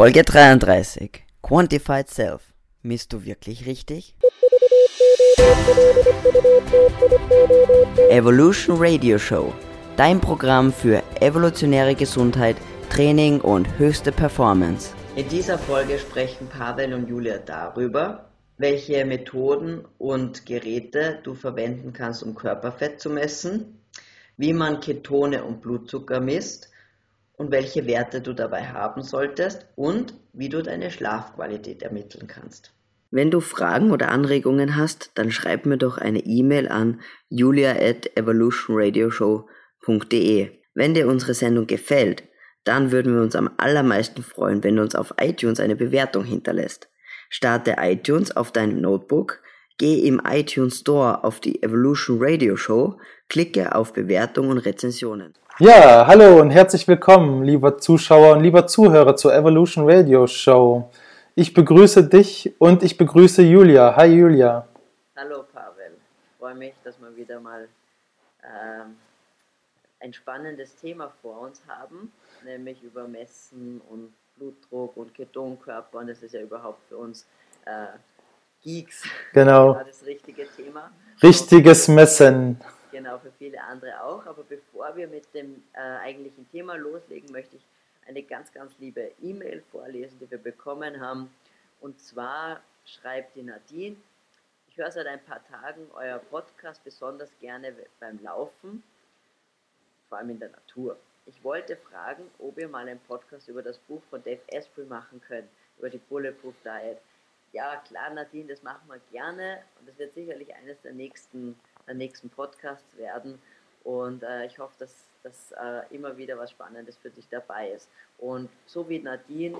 Folge 33. Quantified Self. Misst du wirklich richtig? Evolution Radio Show. Dein Programm für evolutionäre Gesundheit, Training und höchste Performance. In dieser Folge sprechen Pavel und Julia darüber, welche Methoden und Geräte du verwenden kannst, um Körperfett zu messen, wie man Ketone und Blutzucker misst und welche Werte du dabei haben solltest und wie du deine Schlafqualität ermitteln kannst. Wenn du Fragen oder Anregungen hast, dann schreib mir doch eine E-Mail an julia at evolutionradioshow.de. Wenn dir unsere Sendung gefällt, dann würden wir uns am allermeisten freuen, wenn du uns auf iTunes eine Bewertung hinterlässt. Starte iTunes auf deinem Notebook, geh im iTunes Store auf die Evolution Radio Show, klicke auf Bewertung und Rezensionen. Ja, hallo und herzlich willkommen, lieber Zuschauer und lieber Zuhörer zur Evolution Radio Show. Ich begrüße dich und ich begrüße Julia. Hi Julia. Hallo Pavel. Ich freue mich, dass wir wieder mal ähm, ein spannendes Thema vor uns haben, nämlich über Messen und Blutdruck und Ketonkörper. Und das ist ja überhaupt für uns äh, Geeks genau. das richtige Thema. Richtiges Messen genau für viele andere auch. Bevor wir mit dem äh, eigentlichen Thema loslegen, möchte ich eine ganz, ganz liebe E-Mail vorlesen, die wir bekommen haben. Und zwar schreibt die Nadine, ich höre seit ein paar Tagen euer Podcast besonders gerne beim Laufen, vor allem in der Natur. Ich wollte fragen, ob ihr mal einen Podcast über das Buch von Dave Asprey machen könnt, über die Bulletproof Diet. Ja, klar, Nadine, das machen wir gerne und das wird sicherlich eines der nächsten der nächsten Podcasts werden. Und äh, ich hoffe, dass, dass äh, immer wieder was Spannendes für dich dabei ist. Und so wie Nadine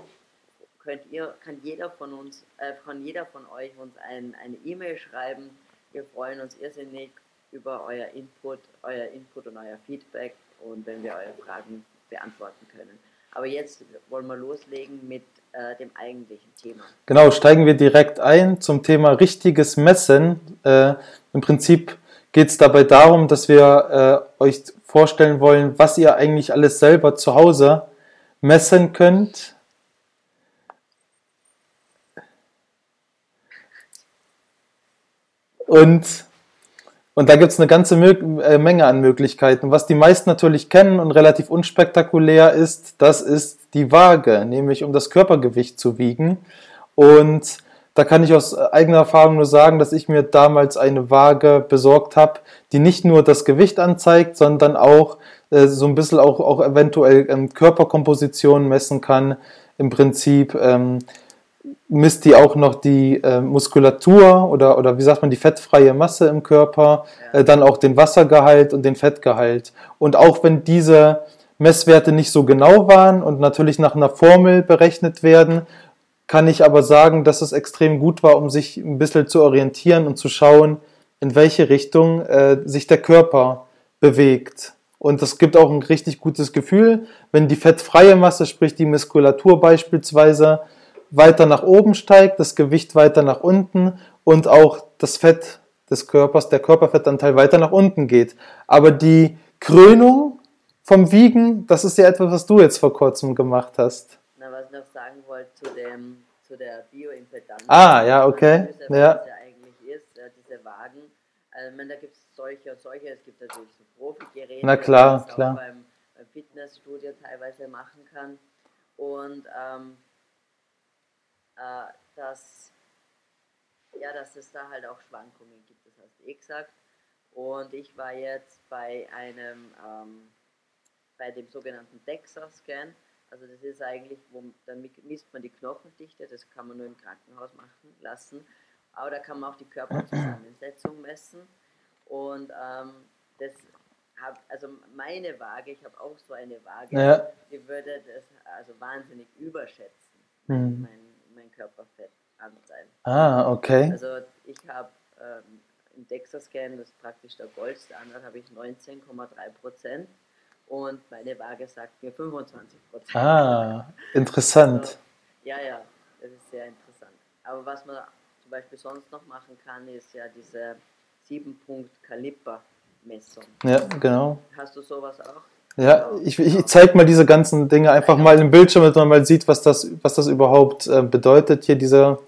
könnt ihr, kann jeder von uns, äh, kann jeder von euch uns ein, eine E-Mail schreiben. Wir freuen uns irrsinnig über euer Input, euer Input und euer Feedback und wenn wir eure Fragen beantworten können. Aber jetzt wollen wir loslegen mit äh, dem eigentlichen Thema. Genau, steigen wir direkt ein zum Thema richtiges Messen. Äh, Im Prinzip geht es dabei darum, dass wir äh, euch vorstellen wollen, was ihr eigentlich alles selber zu Hause messen könnt. Und, und da gibt es eine ganze äh, Menge an Möglichkeiten. Was die meisten natürlich kennen und relativ unspektakulär ist, das ist die Waage, nämlich um das Körpergewicht zu wiegen. Und da kann ich aus eigener Erfahrung nur sagen, dass ich mir damals eine Waage besorgt habe, die nicht nur das Gewicht anzeigt, sondern auch äh, so ein bisschen auch, auch eventuell ähm, Körperkompositionen messen kann. Im Prinzip ähm, misst die auch noch die äh, Muskulatur oder, oder wie sagt man, die fettfreie Masse im Körper, äh, dann auch den Wassergehalt und den Fettgehalt. Und auch wenn diese Messwerte nicht so genau waren und natürlich nach einer Formel berechnet werden, kann ich aber sagen, dass es extrem gut war, um sich ein bisschen zu orientieren und zu schauen, in welche Richtung äh, sich der Körper bewegt. Und das gibt auch ein richtig gutes Gefühl, wenn die fettfreie Masse, sprich die Muskulatur beispielsweise, weiter nach oben steigt, das Gewicht weiter nach unten und auch das Fett des Körpers, der Körperfettanteil weiter nach unten geht. Aber die Krönung vom Wiegen, das ist ja etwas, was du jetzt vor kurzem gemacht hast wollte zu, dem, zu der Bioimpedanz. Ah, ja, okay. Wissen, ja. Was ja eigentlich ist, diese Wagen. Also, meine, da gibt es solche und solche. Es gibt natürlich so Profi-Geräte, Na klar, man klar. auch beim, beim Fitnessstudio teilweise machen kann. Und ähm, äh, dass, ja, dass es da halt auch Schwankungen gibt, das hast du eh gesagt. Und ich war jetzt bei einem, ähm, bei dem sogenannten DEXA-Scan. Also das ist eigentlich, wo, dann misst man die Knochendichte, das kann man nur im Krankenhaus machen lassen. Aber da kann man auch die Körperzusammensetzung messen. Und ähm, das hab, also meine Waage, ich habe auch so eine Waage, ja. die würde das also wahnsinnig überschätzen, mhm. mein, mein Körperfettanteil. Ah, okay. Also ich habe ähm, im DEXA-Scan, das ist praktisch der Goldstandard, habe ich 19,3 Prozent und meine Waage sagt mir 25 Prozent. Ah, interessant. Also, ja, ja, das ist sehr interessant. Aber was man zum Beispiel sonst noch machen kann, ist ja diese 7-Punkt-Kaliper-Messung. Ja, genau. Hast du sowas auch? Ja, ich, ich zeige mal diese ganzen Dinge einfach mal im Bildschirm, damit man mal sieht, was das, was das überhaupt äh, bedeutet, hier dieser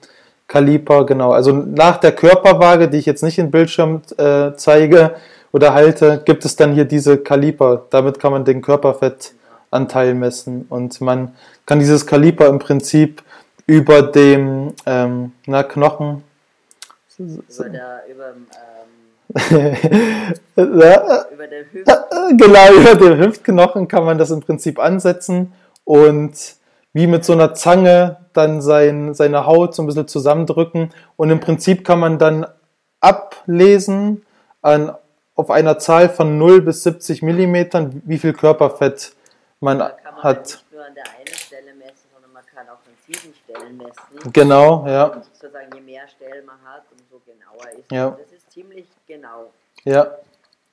Kaliper. Genau, also nach der Körperwaage, die ich jetzt nicht im Bildschirm äh, zeige oder halte, gibt es dann hier diese Kaliper. Damit kann man den Körperfettanteil messen und man kann dieses Kaliper im Prinzip über dem ähm, na, Knochen. Über, der, über, ähm, ja, über den Hüft. Genau, über den Hüftknochen kann man das im Prinzip ansetzen und wie mit so einer Zange dann sein, seine Haut so ein bisschen zusammendrücken. Und im Prinzip kann man dann ablesen an, auf einer Zahl von 0 bis 70 Millimetern, wie viel Körperfett man, man hat. Nur an der einen Stelle messen, sondern man kann auch an sieben Stellen messen. Genau, ja. Und sozusagen je mehr Stellen man hat, umso genauer ist ja. Das ist ziemlich genau. Ja,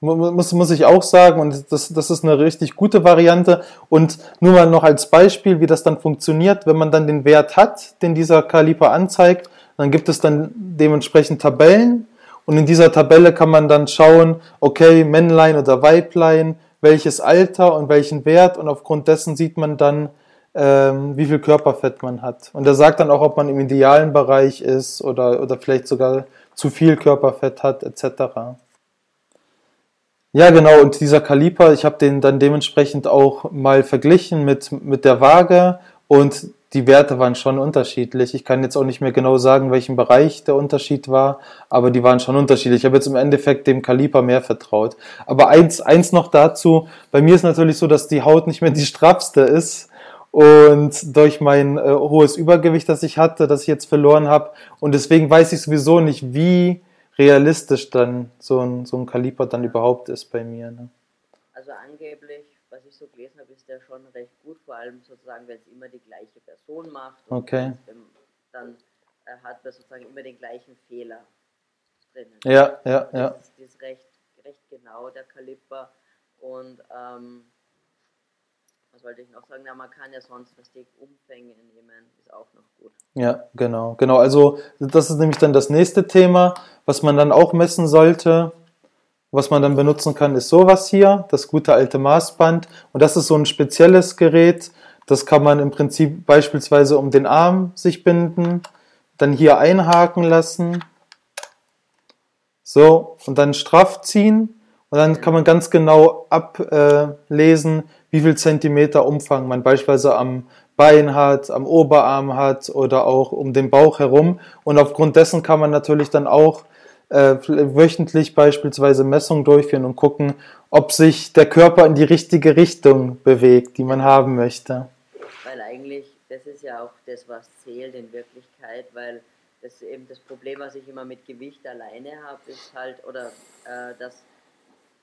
muss, muss ich auch sagen, und das, das ist eine richtig gute Variante. Und nur mal noch als Beispiel, wie das dann funktioniert, wenn man dann den Wert hat, den dieser Kaliper anzeigt, dann gibt es dann dementsprechend Tabellen. Und in dieser Tabelle kann man dann schauen, okay, Männlein oder Weiblein, welches Alter und welchen Wert. Und aufgrund dessen sieht man dann, ähm, wie viel Körperfett man hat. Und er sagt dann auch, ob man im idealen Bereich ist oder, oder vielleicht sogar zu viel Körperfett hat, etc. Ja, genau, und dieser Kaliper, ich habe den dann dementsprechend auch mal verglichen mit, mit der Waage und die Werte waren schon unterschiedlich. Ich kann jetzt auch nicht mehr genau sagen, welchen Bereich der Unterschied war, aber die waren schon unterschiedlich. Ich habe jetzt im Endeffekt dem Kaliper mehr vertraut. Aber eins, eins noch dazu, bei mir ist natürlich so, dass die Haut nicht mehr die straffste ist und durch mein äh, hohes Übergewicht, das ich hatte, das ich jetzt verloren habe und deswegen weiß ich sowieso nicht, wie realistisch dann so ein, so ein Kaliber dann überhaupt ist bei mir. Ne? Also angeblich, was ich so gelesen habe, ist der schon recht gut, vor allem sozusagen, wenn es immer die gleiche Person macht. okay. Dann äh, hat er sozusagen immer den gleichen Fehler drinnen. Ja, ja, ja. Das ist, das ist recht, recht genau, der Kaliber. Und ähm, was wollte ich noch sagen? Na, man kann ja sonst was die Umfänge nehmen, ist auch noch gut. Ja, genau, genau. Also das ist nämlich dann das nächste Thema, was man dann auch messen sollte. Was man dann benutzen kann, ist sowas hier, das gute alte Maßband. Und das ist so ein spezielles Gerät. Das kann man im Prinzip beispielsweise um den Arm sich binden, dann hier einhaken lassen. So, und dann straff ziehen. Und dann kann man ganz genau ablesen, wie viel Zentimeter Umfang man beispielsweise am Bein hat, am Oberarm hat oder auch um den Bauch herum. Und aufgrund dessen kann man natürlich dann auch äh, wöchentlich beispielsweise Messungen durchführen und gucken, ob sich der Körper in die richtige Richtung bewegt, die man haben möchte. Weil eigentlich, das ist ja auch das, was zählt in Wirklichkeit, weil das eben das Problem, was ich immer mit Gewicht alleine habe, ist halt, oder äh, dass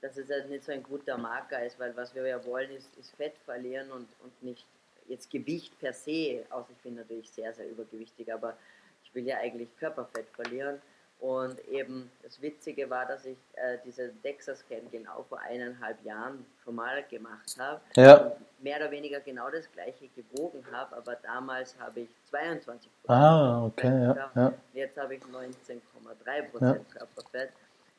dass es halt nicht so ein guter Marker ist, weil was wir ja wollen, ist, ist Fett verlieren und, und nicht jetzt Gewicht per se, außer ich bin natürlich sehr, sehr übergewichtig, aber ich will ja eigentlich Körperfett verlieren. Und eben das Witzige war, dass ich äh, diese DEXA-Scan genau vor eineinhalb Jahren schon mal gemacht habe. Ja. Mehr oder weniger genau das gleiche gewogen habe, aber damals habe ich 22 Ah, okay, ja, ja. Jetzt habe ich 19,3 Prozent ja. Körperfett.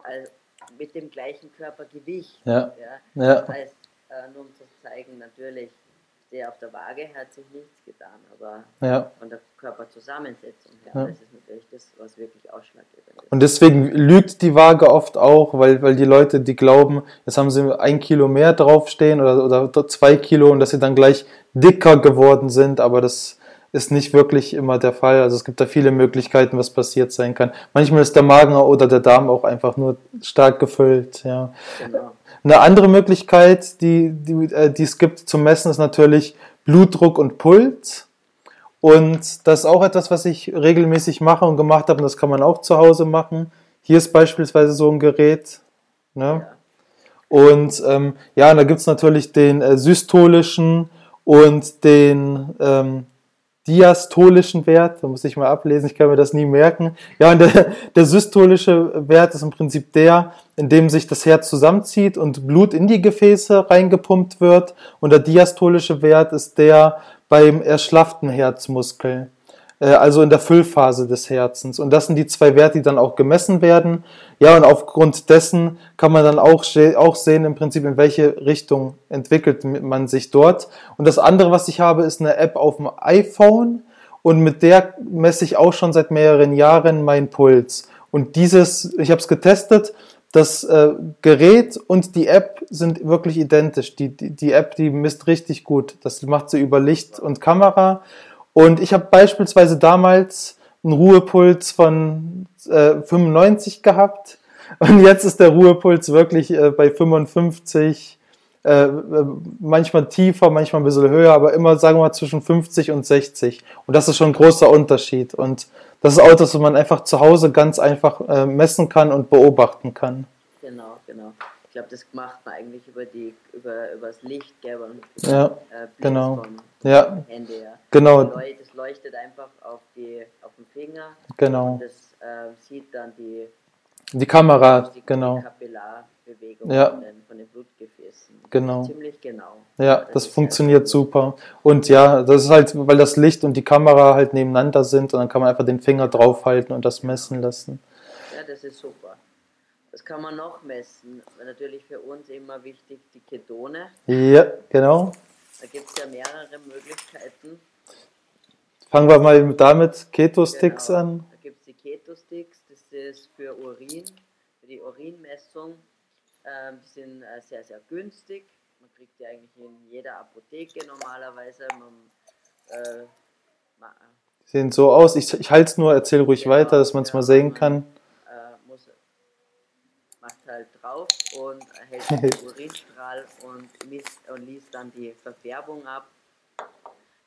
Also mit dem gleichen Körpergewicht. Ja. ja. ja. Das heißt, äh, nur um zu zeigen, natürlich, der auf der Waage hat sich nichts getan, aber ja. von der Körperzusammensetzung her, ja. das ist natürlich das, was wirklich ausschlaggebend ist. Und deswegen lügt die Waage oft auch, weil, weil die Leute, die glauben, jetzt haben sie ein Kilo mehr draufstehen oder, oder zwei Kilo und dass sie dann gleich dicker geworden sind, aber das ist nicht wirklich immer der Fall. Also es gibt da viele Möglichkeiten, was passiert sein kann. Manchmal ist der Magen oder der Darm auch einfach nur stark gefüllt. Ja. Genau. Eine andere Möglichkeit, die, die, äh, die es gibt zu messen, ist natürlich Blutdruck und Puls. Und das ist auch etwas, was ich regelmäßig mache und gemacht habe, und das kann man auch zu Hause machen. Hier ist beispielsweise so ein Gerät. Ne? Ja. Und ähm, ja, da gibt es natürlich den äh, systolischen und den ähm, diastolischen Wert, da muss ich mal ablesen, ich kann mir das nie merken. Ja, und der, der systolische Wert ist im Prinzip der, in dem sich das Herz zusammenzieht und Blut in die Gefäße reingepumpt wird. Und der diastolische Wert ist der beim erschlafften Herzmuskel. Äh, also in der Füllphase des Herzens. Und das sind die zwei Werte, die dann auch gemessen werden. Ja, und aufgrund dessen kann man dann auch, auch sehen, im Prinzip, in welche Richtung entwickelt man sich dort. Und das andere, was ich habe, ist eine App auf dem iPhone. Und mit der messe ich auch schon seit mehreren Jahren meinen Puls. Und dieses, ich habe es getestet, das äh, Gerät und die App sind wirklich identisch. Die, die, die App, die misst richtig gut. Das macht sie über Licht und Kamera. Und ich habe beispielsweise damals einen Ruhepuls von äh, 95 gehabt. Und jetzt ist der Ruhepuls wirklich äh, bei 55, äh, äh, manchmal tiefer, manchmal ein bisschen höher, aber immer, sagen wir mal, zwischen 50 und 60. Und das ist schon ein großer Unterschied. Und das ist auch das, was man einfach zu Hause ganz einfach äh, messen kann und beobachten kann. Genau, genau. Ich glaube, das macht man eigentlich über die über, über das Licht, gell, und ja, äh, genau. ja. Handy, ja. Genau. Das leuchtet einfach auf, die, auf den Finger. Genau. Und das äh, sieht dann die die Kamera, die genau. Kapillarbewegung ja. von, den, von den Blutgefäßen. Genau. Ziemlich genau. Ja, das, das funktioniert super. Und ja, das ist halt, weil das Licht und die Kamera halt nebeneinander sind und dann kann man einfach den Finger draufhalten und das messen lassen. Ja, das ist super. Das kann man noch messen. Natürlich für uns immer wichtig die Ketone. Ja, genau. Da gibt es ja mehrere Möglichkeiten. Fangen wir mal damit Keto-Sticks genau. an. Da gibt es die Keto-Sticks ist für Urin, für die Urinmessung. Ähm, die sind äh, sehr, sehr günstig. Man kriegt die eigentlich in jeder Apotheke normalerweise. Man, äh, Sehen so aus. Ich, ich halte es nur, erzähl ruhig genau, weiter, dass man es ja, mal sehen kann. Macht halt drauf und hält den Urinstrahl und, misst, und liest dann die Verfärbung ab.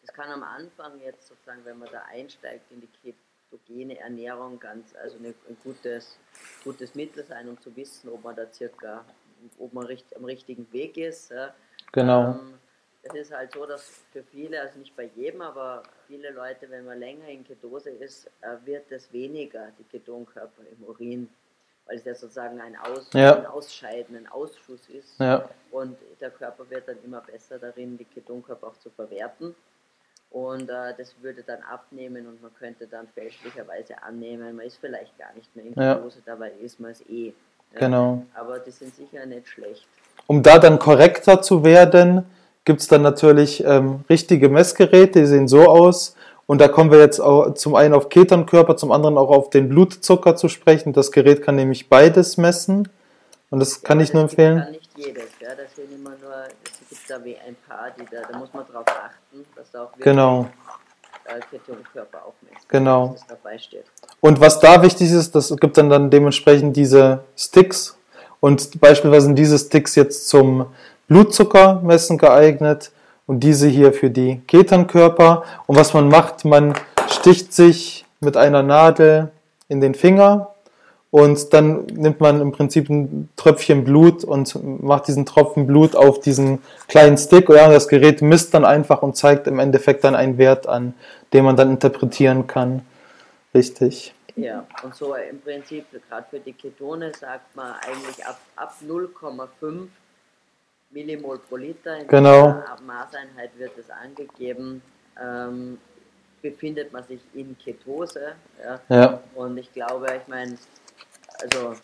Das kann am Anfang jetzt sozusagen, wenn man da einsteigt in die ketogene Ernährung ganz, also ein gutes, gutes Mittel sein, um zu wissen, ob man da circa, ob man richt, am richtigen Weg ist. Genau. Ähm, es ist halt so, dass für viele, also nicht bei jedem, aber viele Leute, wenn man länger in Ketose ist, äh, wird es weniger, die Ketonkörper im Urin, weil es ja sozusagen ein, Aus, ja. ein Ausscheiden, ein Ausschuss ist. Ja. Und der Körper wird dann immer besser darin, die Ketonkörper auch zu verwerten. Und äh, das würde dann abnehmen und man könnte dann fälschlicherweise annehmen, man ist vielleicht gar nicht mehr in Ketose, ja. dabei ist man es eh. Ja. Genau. Aber die sind sicher nicht schlecht. Um da dann korrekter zu werden, gibt es dann natürlich ähm, richtige Messgeräte, die sehen so aus. Und da kommen wir jetzt auch zum einen auf Ketonkörper, zum anderen auch auf den Blutzucker zu sprechen. Das Gerät kann nämlich beides messen. Und das kann ja, ich nur empfehlen. Kann nicht jedes, ja. Das sind immer nur, es gibt da wie ein paar, die da, da muss man drauf achten, dass da auch wirklich genau. Ketonkörper auch misst, genau. dass das dabei steht. Und was da wichtig ist, das gibt dann dann dementsprechend diese Sticks. Und beispielsweise sind diese Sticks jetzt zum Blutzuckermessen geeignet und diese hier für die Ketonkörper. Und was man macht, man sticht sich mit einer Nadel in den Finger und dann nimmt man im Prinzip ein Tröpfchen Blut und macht diesen Tropfen Blut auf diesen kleinen Stick. Ja, das Gerät misst dann einfach und zeigt im Endeffekt dann einen Wert an, den man dann interpretieren kann. Richtig. Ja, und so im Prinzip, gerade für die Ketone sagt man eigentlich ab, ab 0,5 Millimol pro Liter in genau. der Maßeinheit wird es angegeben. Ähm, befindet man sich in Ketose. Ja? ja. Und ich glaube, ich meine, also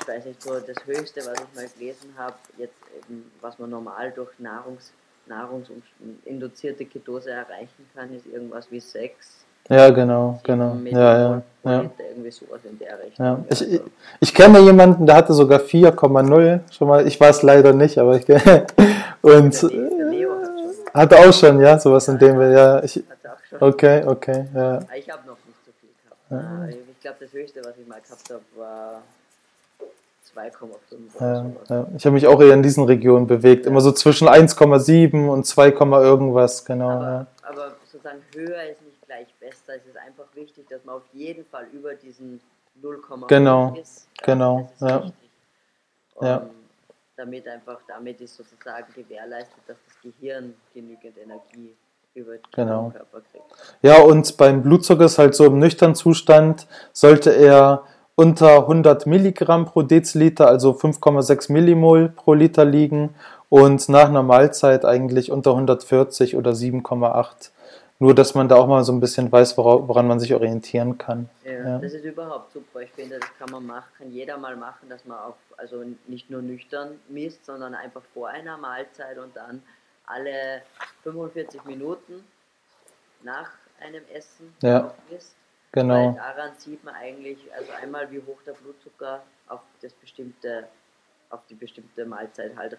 ich weiß nicht, so das Höchste, was ich mal gelesen habe, jetzt eben, was man normal durch Nahrungs, nahrungsinduzierte Ketose erreichen kann, ist irgendwas wie 6. Ja, genau, genau. Ja, ja, ja. Irgendwie sowas in der Richtung. Ja. Ich, ich, ich kenne jemanden, der hatte sogar 4,0 schon mal. Ich weiß leider nicht, aber ich kenne. Und schon. Hatte auch schon, ja, sowas in dem, ja. Ich, okay, okay, ja. Ich habe noch nicht so viel gehabt. Ja. Ich glaube, das höchste, was ich mal gehabt habe, war 2,5 ja, ja. Ich habe mich auch eher in diesen Regionen bewegt, ja. immer so zwischen 1,7 und 2, irgendwas, genau. Aber, aber, sozusagen höher ist gleich besser. Es ist einfach wichtig, dass man auf jeden Fall über diesen 0,5 genau, ist. Genau, ja. Um, ja. Damit einfach, damit ist sozusagen gewährleistet, dass das Gehirn genügend Energie über den genau. Körper kriegt. Ja, und beim Blutzucker ist halt so im nüchternen Zustand, sollte er unter 100 Milligramm pro Deziliter, also 5,6 Millimol pro Liter liegen und nach einer Mahlzeit eigentlich unter 140 oder 7,8 Nur, dass man da auch mal so ein bisschen weiß, woran man sich orientieren kann. Ja, ja, das ist überhaupt super. Ich finde, das kann man machen, kann jeder mal machen, dass man auch, also nicht nur nüchtern misst, sondern einfach vor einer Mahlzeit und dann alle 45 Minuten nach einem Essen ja. misst. Genau. Weil daran sieht man eigentlich, also einmal wie hoch der Blutzucker auf das bestimmte, auf die bestimmte Mahlzeit halt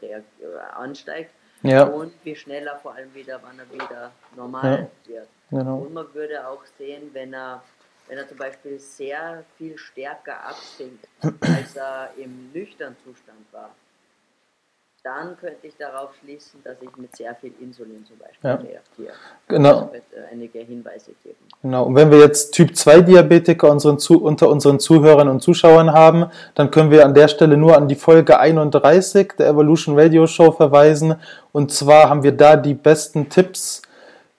ansteigt ja. und wie schneller vor allem wieder, wann er wieder normal ja. wird. Genau. Und man würde auch sehen, wenn er, wenn er zum Beispiel sehr viel stärker absinkt, als er im nüchternen Zustand war, dann könnte ich darauf schließen, dass ich mit sehr viel Insulin zum Beispiel ja. reagiere. Genau. Das wird äh, einige Hinweise geben. Genau. Und wenn wir jetzt Typ 2 Diabetiker unseren, unter unseren Zuhörern und Zuschauern haben, dann können wir an der Stelle nur an die Folge 31 der Evolution Radio Show verweisen. Und zwar haben wir da die besten Tipps,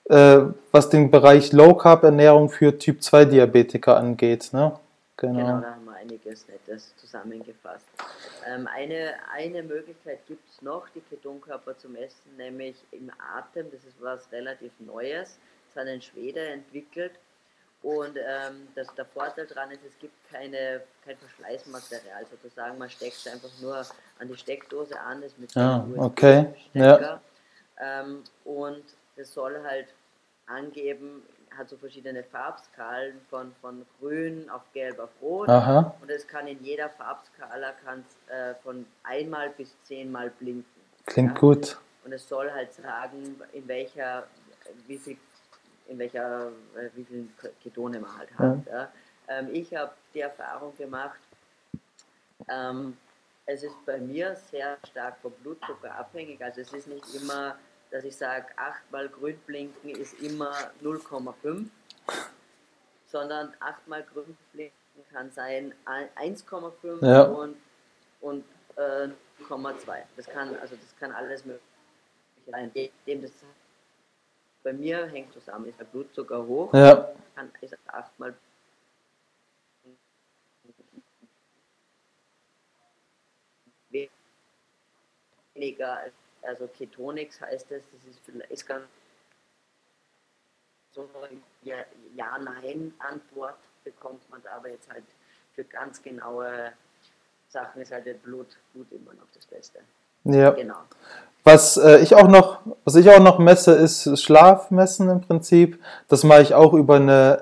äh, was den Bereich Low Carb Ernährung für Typ 2 Diabetiker angeht. Ne? Genau. genau, da haben wir einiges Nettes zusammengefasst. Ähm, eine, eine Möglichkeit gibt es noch, die Ketonkörper zu messen, nämlich im Atem. Das ist was relativ Neues. Das hat ein Schwede entwickelt. Und ähm, das, der Vorteil daran ist, es gibt keine, kein Verschleißmaterial sozusagen. Man steckt es einfach nur an die Steckdose an, ist mit ah, okay. Ja. Ähm, und das soll halt angeben, hat so verschiedene Farbskalen von, von grün auf gelb auf rot. Aha. Und es kann in jeder Farbskala kann äh, von einmal bis zehnmal blinken. Klingt ja? gut. Und es soll halt sagen, in welcher, wie viel, in welcher, äh, wie viel Ketone man halt hat. Ja. ja? Ähm, ich habe die Erfahrung gemacht, ähm, es ist bei mir sehr stark vom Blutzucker abhängig. Also es ist nicht immer dass ich sage, achtmal grün blinken ist immer 0,5, sondern achtmal grün blinken kann sein 1,5 ja. und, und äh, 0,2. Das kann, also das kann alles möglich sein. Dem das bei mir hängt zusammen, ist der Blutzucker hoch, ja. kann ist achtmal weniger als also Ketonix heißt es, das ist, ist ganz so eine Ja-Nein-Antwort bekommt man da, aber jetzt halt für ganz genaue Sachen ist halt das Blut, Blut immer noch das Beste. Ja. Genau. Was äh, ich auch noch, was ich auch noch messe, ist Schlafmessen im Prinzip. Das mache ich auch über eine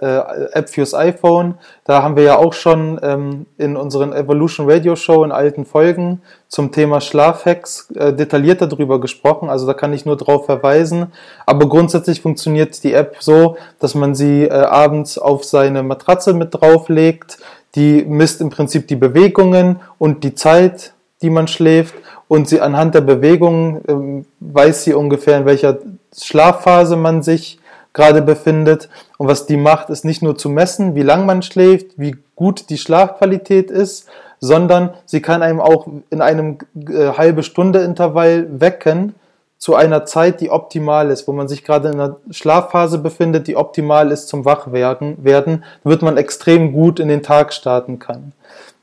äh, App fürs iPhone. Da haben wir ja auch schon ähm, in unseren Evolution Radio Show in alten Folgen zum Thema Schlafhacks äh, detaillierter darüber gesprochen. Also da kann ich nur darauf verweisen. Aber grundsätzlich funktioniert die App so, dass man sie äh, abends auf seine Matratze mit drauflegt. Die misst im Prinzip die Bewegungen und die Zeit, die man schläft und sie anhand der Bewegung ähm, weiß sie ungefähr, in welcher Schlafphase man sich gerade befindet. Und was die macht, ist nicht nur zu messen, wie lang man schläft, wie gut die Schlafqualität ist, sondern sie kann einem auch in einem äh, halbe Stunde Intervall wecken zu einer Zeit, die optimal ist, wo man sich gerade in einer Schlafphase befindet, die optimal ist zum Wachwerden, werden, wird man extrem gut in den Tag starten kann.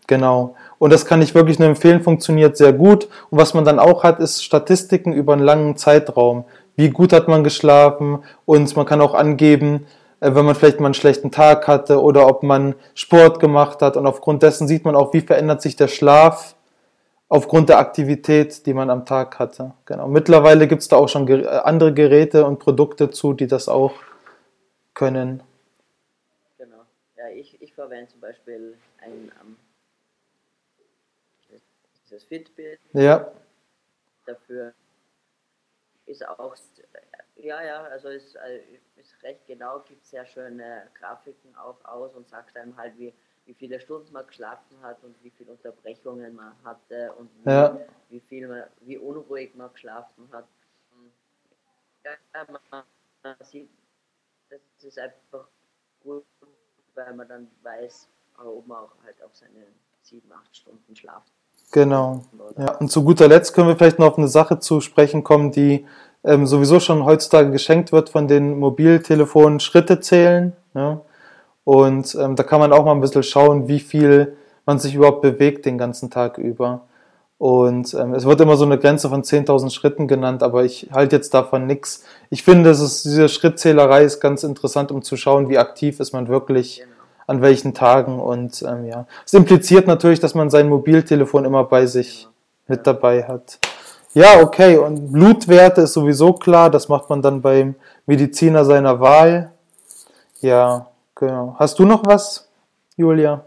Genau. Und das kann ich wirklich nur empfehlen, funktioniert sehr gut. Und was man dann auch hat, ist Statistiken über einen langen Zeitraum. Wie gut hat man geschlafen? Und man kann auch angeben, äh, wenn man vielleicht mal einen schlechten Tag hatte oder ob man Sport gemacht hat. Und aufgrund dessen sieht man auch, wie verändert sich der Schlaf aufgrund der Aktivität, die man am Tag hatte. Genau. Mittlerweile gibt es da auch schon äh, andere Geräte und Produkte zu, die das auch können. Genau. Ja, ich, ich verwende zum Beispiel ein dieses Fitbit. Ja. Dafür ist auch, ja, ja, also ist, äh, ist recht genau, gibt sehr schöne Grafiken auch aus und sagt einem halt, wie, wie viele Stunden man geschlafen hat und wie viele Unterbrechungen man hatte und wie, ja. wie viel man, wie unruhig man geschlafen hat. Ja, man, man sieht, das ist einfach gut, weil man dann weiß, ob man auch halt auf seine sieben, acht Stunden schlaft. Genau. Ja, und zu guter Letzt können wir vielleicht noch auf eine Sache zu sprechen kommen, die ähm, sowieso schon heutzutage geschenkt wird von den Mobiltelefonen, Schritte zählen. Ja? Und ähm, da kann man auch mal ein bisschen schauen, wie viel man sich überhaupt bewegt den ganzen Tag über. Und ähm, es wird immer so eine Grenze von 10.000 Schritten genannt, aber ich halte jetzt davon nichts. Ich finde, es ist, diese Schrittzählerei ist ganz interessant, um zu schauen, wie aktiv ist man wirklich genau. An welchen Tagen. Und ähm, ja, es impliziert natürlich, dass man sein Mobiltelefon immer bei sich mit dabei hat. Ja, okay. Und Blutwerte ist sowieso klar. Das macht man dann beim Mediziner seiner Wahl. Ja, genau. Hast du noch was, Julia?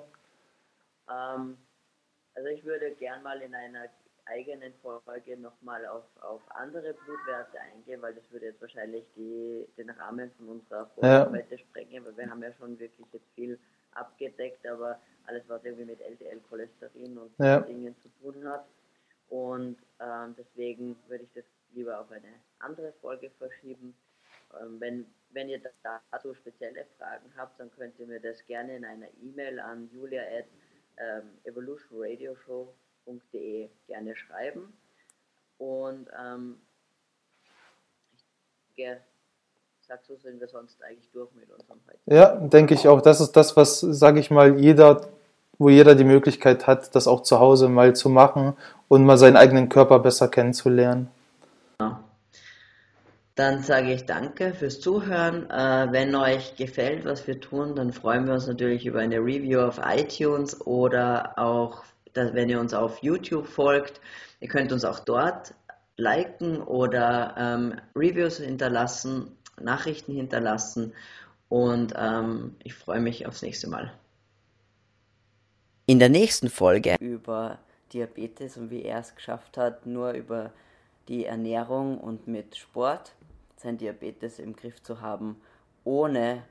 gern mal in einer eigenen Folge nochmal auf, auf andere Blutwerte eingehen, weil das würde jetzt wahrscheinlich die, den Rahmen von unserer Folge ja. sprengen, weil wir haben ja schon wirklich jetzt viel abgedeckt, aber alles, was irgendwie mit LDL-Cholesterin und ja. Dingen zu tun hat. Und ähm, deswegen würde ich das lieber auf eine andere Folge verschieben. Ähm, wenn, wenn ihr dazu spezielle Fragen habt, dann könnt ihr mir das gerne in einer E-Mail an julia at ähm, Evolution Radio Show www.de gerne schreiben. Und ähm, ich denke, sag so sind wir sonst eigentlich durch mit unserem heute. Ja, denke ich auch. Das ist das, was, sage ich mal, jeder, wo jeder die Möglichkeit hat, das auch zu Hause mal zu machen und mal seinen eigenen Körper besser kennenzulernen. Ja. Dann sage ich danke fürs Zuhören. Äh, wenn euch gefällt, was wir tun, dann freuen wir uns natürlich über eine Review auf iTunes oder auch dass, wenn ihr uns auf YouTube folgt, ihr könnt uns auch dort liken oder ähm, Reviews hinterlassen, Nachrichten hinterlassen und ähm, ich freue mich aufs nächste Mal. In der nächsten Folge über Diabetes und wie er es geschafft hat, nur über die Ernährung und mit Sport sein Diabetes im Griff zu haben, ohne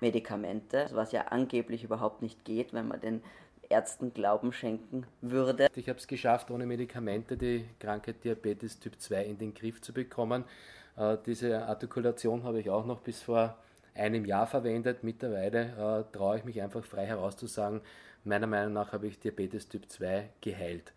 Medikamente, was ja angeblich überhaupt nicht geht, wenn man den Ärzten Glauben schenken würde. Ich habe es geschafft, ohne Medikamente die Krankheit Diabetes Typ 2 in den Griff zu bekommen. Äh, diese Artikulation habe ich auch noch bis vor einem Jahr verwendet. Mittlerweile äh, traue ich mich einfach frei herauszusagen, meiner Meinung nach habe ich Diabetes Typ 2 geheilt.